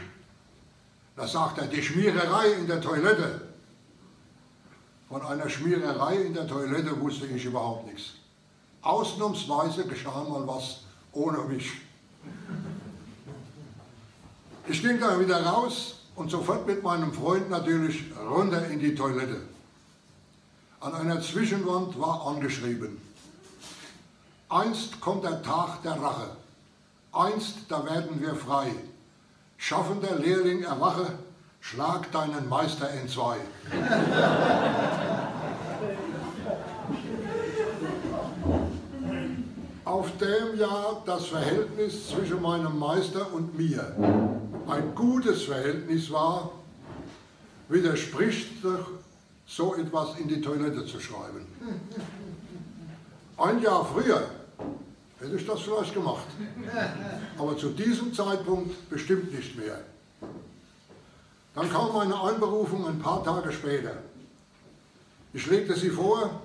A: Da sagt er, die Schmiererei in der Toilette. Von einer Schmiererei in der Toilette wusste ich überhaupt nichts. Ausnahmsweise geschah mal was ohne mich. Ich ging dann wieder raus und sofort mit meinem Freund natürlich runter in die Toilette. An einer Zwischenwand war angeschrieben, einst kommt der Tag der Rache, einst da werden wir frei. Schaffender Lehrling, erwache, schlag deinen Meister in zwei. Auf dem ja das Verhältnis zwischen meinem Meister und mir ein gutes Verhältnis war, widerspricht doch so etwas in die Toilette zu schreiben. Ein Jahr früher hätte ich das vielleicht gemacht. Aber zu diesem Zeitpunkt bestimmt nicht mehr. Dann kam meine Einberufung ein paar Tage später. Ich legte sie vor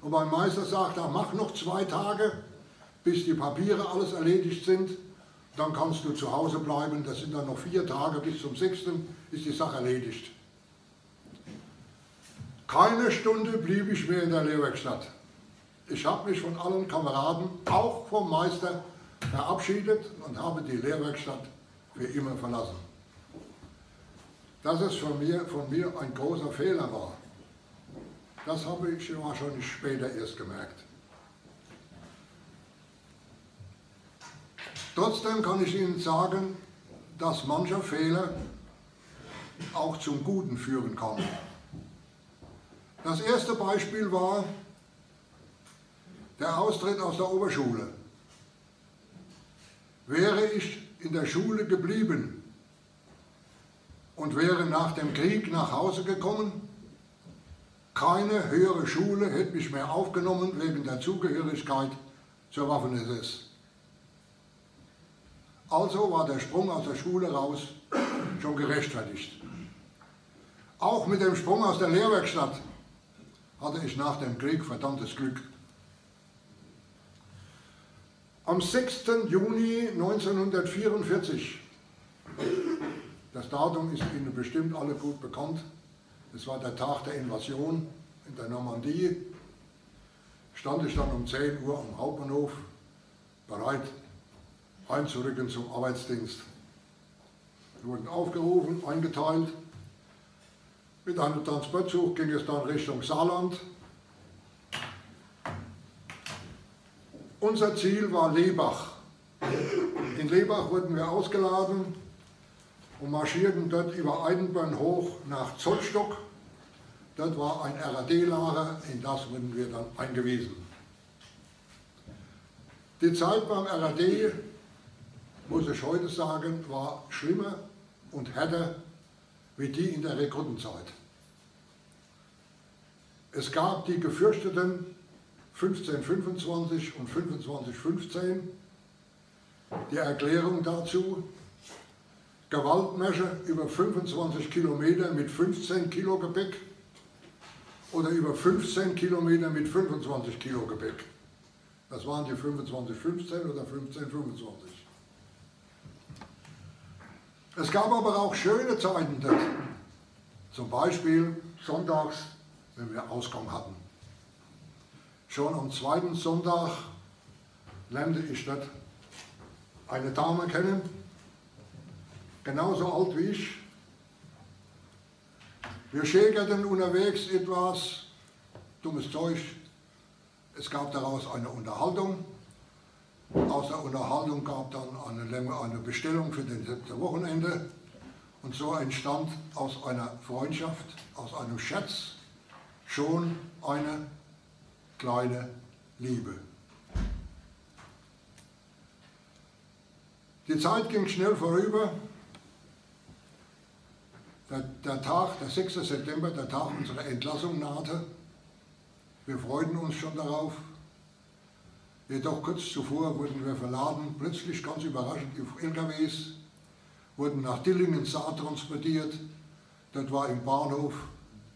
A: und mein Meister sagte, mach noch zwei Tage, bis die Papiere alles erledigt sind. Dann kannst du zu Hause bleiben. Das sind dann noch vier Tage bis zum 6. ist die Sache erledigt. Keine Stunde blieb ich mehr in der Lehrwerkstatt. Ich habe mich von allen Kameraden, auch vom Meister, verabschiedet und habe die Lehrwerkstatt für immer verlassen. Dass es von mir, von mir ein großer Fehler war, das habe ich wahrscheinlich später erst gemerkt. Trotzdem kann ich Ihnen sagen, dass mancher Fehler auch zum Guten führen kann. Das erste Beispiel war der Austritt aus der Oberschule. Wäre ich in der Schule geblieben und wäre nach dem Krieg nach Hause gekommen, keine höhere Schule hätte mich mehr aufgenommen wegen der Zugehörigkeit zur Waffen-SS. Also war der Sprung aus der Schule raus schon gerechtfertigt. Auch mit dem Sprung aus der Lehrwerkstatt hatte ich nach dem Krieg verdammtes Glück. Am 6. Juni 1944, das Datum ist Ihnen bestimmt alle gut bekannt, es war der Tag der Invasion in der Normandie, stand ich dann um 10 Uhr am Hauptbahnhof bereit einzurücken zum Arbeitsdienst. Wir wurden aufgerufen, eingeteilt. Mit einem Transportzug ging es dann Richtung Saarland. Unser Ziel war Lebach. In Lebach wurden wir ausgeladen und marschierten dort über Eidenborn hoch nach Zollstock. Dort war ein RAD-Lager, in das wurden wir dann eingewiesen. Die Zeit beim RAD muss ich heute sagen, war schlimmer und härter wie die in der Rekrutenzeit. Es gab die gefürchteten 1525 und 2515, die Erklärung dazu, Gewaltmärsche über 25 Kilometer mit 15 Kilo Gepäck oder über 15 Kilometer mit 25 Kilo Gepäck. Das waren die 2515 oder 1525. Es gab aber auch schöne Zeiten dort. Zum Beispiel sonntags, wenn wir Ausgang hatten. Schon am zweiten Sonntag lernte ich dort eine Dame kennen, genauso alt wie ich. Wir schägerten unterwegs etwas dummes Zeug. Es gab daraus eine Unterhaltung. Aus der Unterhaltung gab dann eine, eine Bestellung für das siebte Wochenende. Und so entstand aus einer Freundschaft, aus einem Schatz schon eine kleine Liebe. Die Zeit ging schnell vorüber. Der, der, Tag, der 6. September, der Tag unserer Entlassung nahte. Wir freuten uns schon darauf. Jedoch kurz zuvor wurden wir verladen, plötzlich ganz überraschend auf LKWs, wurden nach Dillingen-Saar transportiert. Dort war im Bahnhof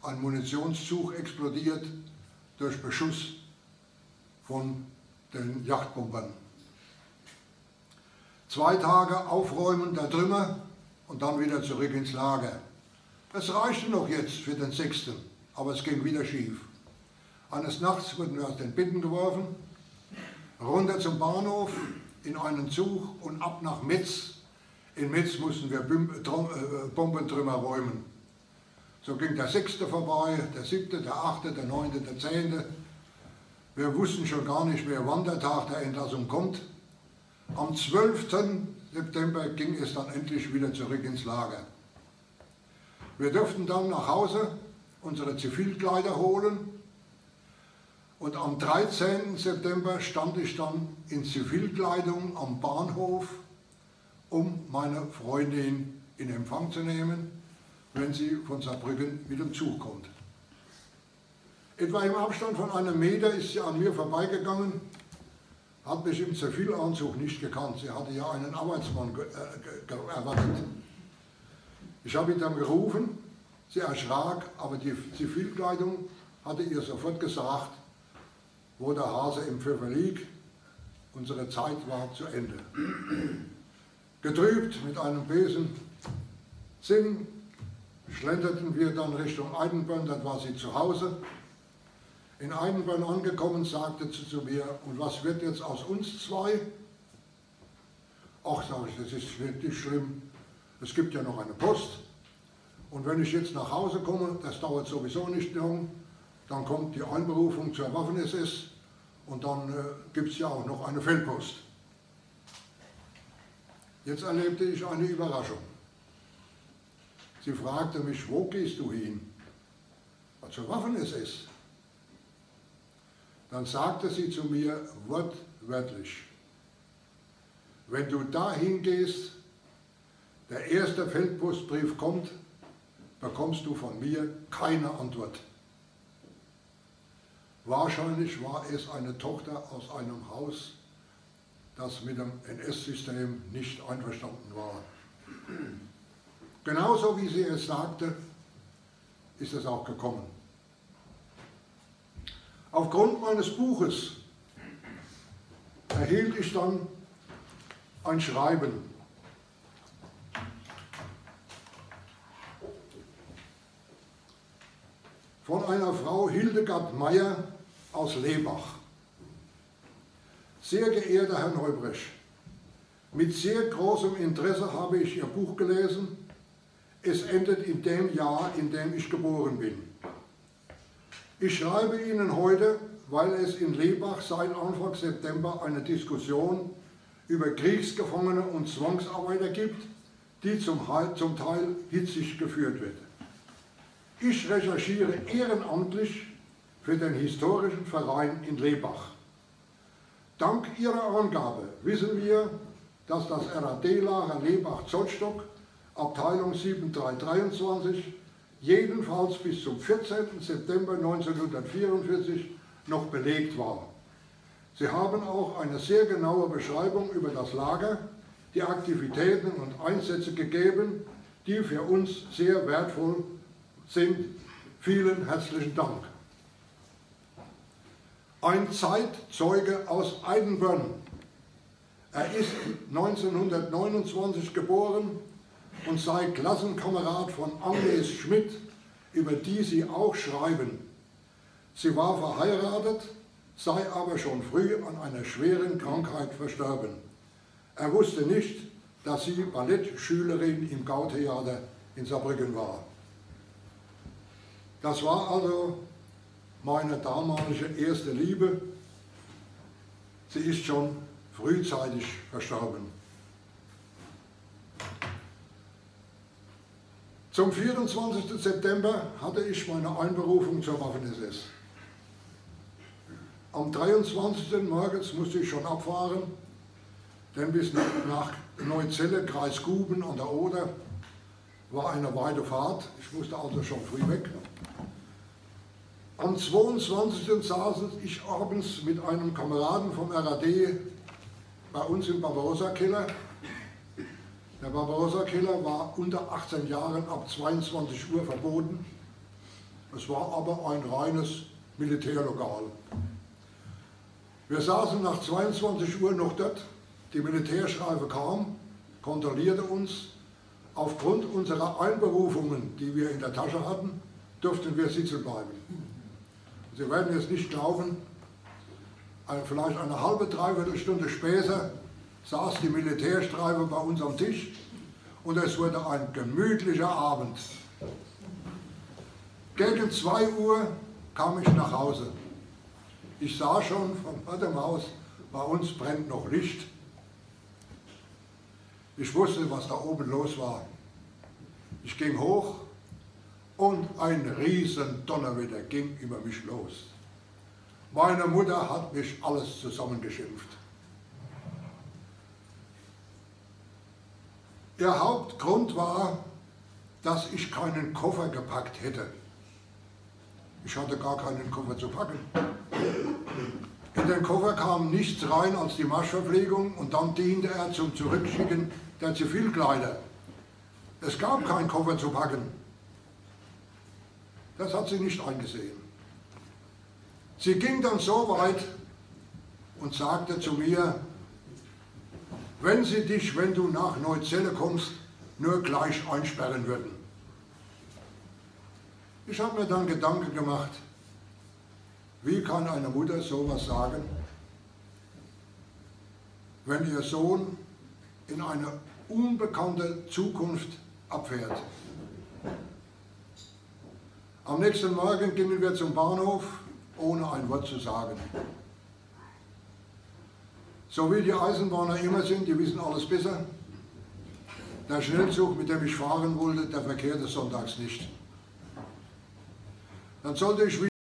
A: ein Munitionszug explodiert durch Beschuss von den Yachtbombern. Zwei Tage Aufräumen der Trümmer und dann wieder zurück ins Lager. Es reichte noch jetzt für den sechsten, aber es ging wieder schief. Eines Nachts wurden wir aus den Binden geworfen, runter zum Bahnhof, in einen Zug und ab nach Metz. In Metz mussten wir äh, Bombentrümmer räumen. So ging der sechste vorbei, der siebte, der achte, der neunte, der zehnte. Wir wussten schon gar nicht mehr, wann der Tag der Entlassung kommt. Am 12. September ging es dann endlich wieder zurück ins Lager. Wir durften dann nach Hause unsere Zivilkleider holen und am 13. September stand ich dann in Zivilkleidung am Bahnhof, um meine Freundin in Empfang zu nehmen, wenn sie von Saarbrücken mit dem Zug kommt. Etwa im Abstand von einem Meter ist sie an mir vorbeigegangen, hat mich im Zivilanzug nicht gekannt. Sie hatte ja einen Arbeitsmann äh, erwartet. Ich habe ihn dann gerufen, sie erschrak, aber die Zivilkleidung hatte ihr sofort gesagt, wo der Hase im Pfeffer liegt. Unsere Zeit war zu Ende. Getrübt mit einem bösen Sinn schlenderten wir dann Richtung Eidenborn, dort war sie zu Hause. In Eidenborn angekommen, sagte sie zu mir, und was wird jetzt aus uns zwei? Ach, sage ich, das ist wirklich schlimm. Es gibt ja noch eine Post. Und wenn ich jetzt nach Hause komme, das dauert sowieso nicht lang, dann kommt die Einberufung zur Waffen-SS und dann äh, gibt es ja auch noch eine Feldpost. Jetzt erlebte ich eine Überraschung. Sie fragte mich, wo gehst du hin? Was zur Waffen-SS, dann sagte sie zu mir wortwörtlich, wenn du dahin gehst, der erste Feldpostbrief kommt, bekommst du von mir keine Antwort. Wahrscheinlich war es eine Tochter aus einem Haus, das mit dem NS-System nicht einverstanden war. Genauso wie sie es sagte, ist es auch gekommen. Aufgrund meines Buches erhielt ich dann ein Schreiben von einer Frau Hildegard Meyer aus Lebach. Sehr geehrter Herr Neubrecht, mit sehr großem Interesse habe ich Ihr Buch gelesen. Es endet in dem Jahr, in dem ich geboren bin. Ich schreibe Ihnen heute, weil es in Lebach seit Anfang September eine Diskussion über Kriegsgefangene und Zwangsarbeiter gibt, die zum Teil hitzig geführt wird. Ich recherchiere ehrenamtlich für den historischen Verein in Lebach. Dank Ihrer Angabe wissen wir, dass das RAD-Lager Lebach-Zollstock, Abteilung 7323, jedenfalls bis zum 14. September 1944 noch belegt war. Sie haben auch eine sehr genaue Beschreibung über das Lager, die Aktivitäten und Einsätze gegeben, die für uns sehr wertvoll sind. Vielen herzlichen Dank. Ein Zeitzeuge aus Eidenbönn. Er ist 1929 geboren und sei Klassenkamerad von Agnes Schmidt, über die Sie auch schreiben. Sie war verheiratet, sei aber schon früh an einer schweren Krankheit verstorben. Er wusste nicht, dass sie Ballettschülerin im Gautheater in Saarbrücken war. Das war also meine damalige erste Liebe. Sie ist schon frühzeitig verstorben. Zum 24. September hatte ich meine Einberufung zur Waffen-SS. Am 23. morgens musste ich schon abfahren, denn bis nach Neuzelle, Kreis Guben an der Oder, war eine weite Fahrt. Ich musste also schon früh weg. Am 22. saß ich abends mit einem Kameraden vom RAD bei uns im Barbarossa-Keller. Der Barbarossa-Keller war unter 18 Jahren ab 22 Uhr verboten. Es war aber ein reines Militärlokal. Wir saßen nach 22 Uhr noch dort. Die Militärschreibe kam, kontrollierte uns. Aufgrund unserer Einberufungen, die wir in der Tasche hatten, durften wir sitzen bleiben. Sie werden es nicht glauben, vielleicht eine halbe, dreiviertel Stunde später saß die Militärstreife bei uns am Tisch und es wurde ein gemütlicher Abend. Gegen 2 Uhr kam ich nach Hause. Ich sah schon vom dem Haus, bei uns brennt noch Licht. Ich wusste, was da oben los war. Ich ging hoch, und ein riesen Donnerwetter ging über mich los. Meine Mutter hat mich alles zusammengeschimpft. Ihr Hauptgrund war, dass ich keinen Koffer gepackt hätte. Ich hatte gar keinen Koffer zu packen. In den Koffer kam nichts rein als die Marschverpflegung und dann diente er zum Zurückschicken der Zivilkleider. Es gab keinen Koffer zu packen. Das hat sie nicht eingesehen. Sie ging dann so weit und sagte zu mir, wenn sie dich, wenn du nach Neuzelle kommst, nur gleich einsperren würden. Ich habe mir dann Gedanken gemacht, wie kann eine Mutter sowas sagen, wenn ihr Sohn in eine unbekannte Zukunft abfährt? Am nächsten Morgen gingen wir zum Bahnhof, ohne ein Wort zu sagen. So wie die Eisenbahner immer sind, die wissen alles besser. Der Schnellzug, mit dem ich fahren wollte, der verkehrte sonntags nicht. dann sollte ich